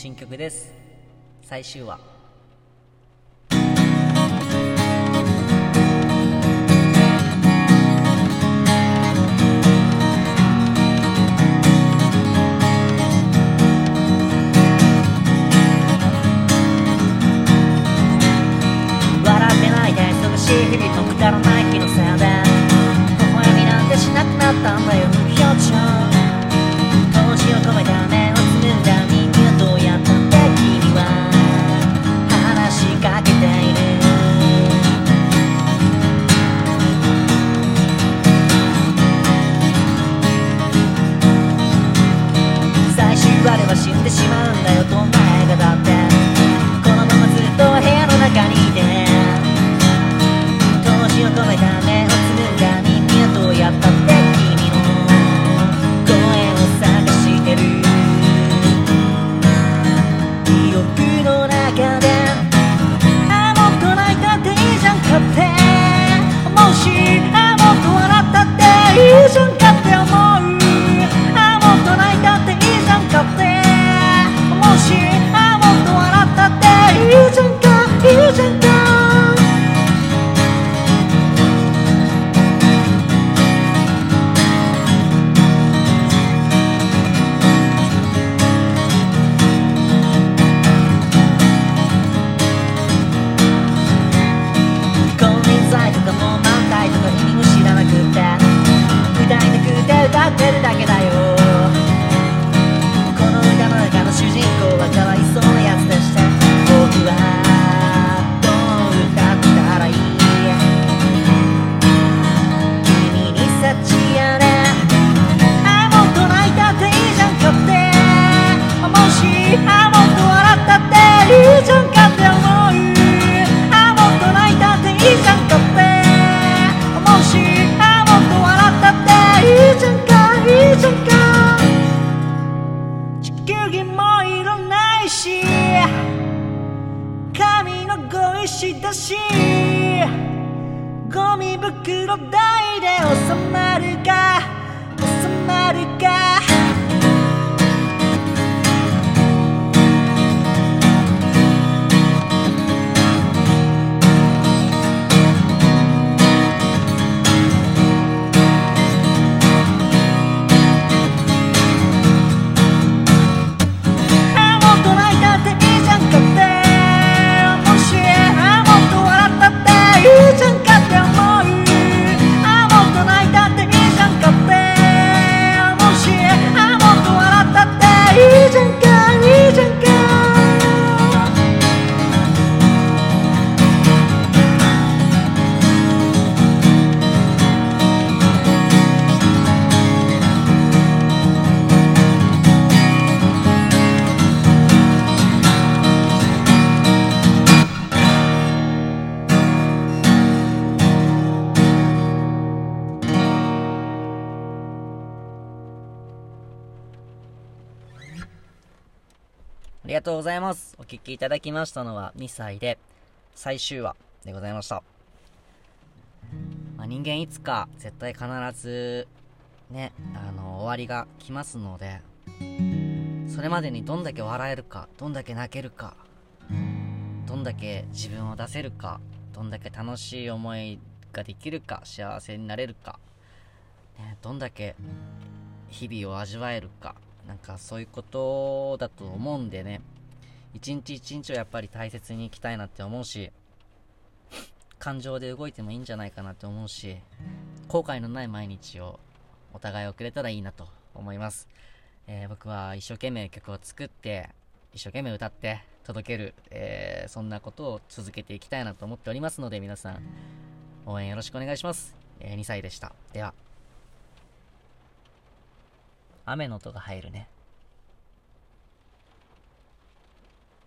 新曲です。最終話。球儀もいらないし紙のご石だしゴミ袋代で収まるか収まるか。りがとうございます。お聞きいただきましたのは2歳で最終話でございました。まあ、人間いつか絶対必ずね、あの、終わりが来ますので、それまでにどんだけ笑えるか、どんだけ泣けるか、どんだけ自分を出せるか、どんだけ楽しい思いができるか、幸せになれるか、ね、どんだけ日々を味わえるか、なんかそういうことだと思うんでね、一日一日をやっぱり大切に生きたいなって思うし、感情で動いてもいいんじゃないかなって思うし、後悔のない毎日をお互い送れたらいいなと思います。えー僕は一生懸命曲を作って、一生懸命歌って届ける、えーそんなことを続けていきたいなと思っておりますので、皆さん、応援よろしくお願いします。えー2歳でした。では。雨の音が入るね。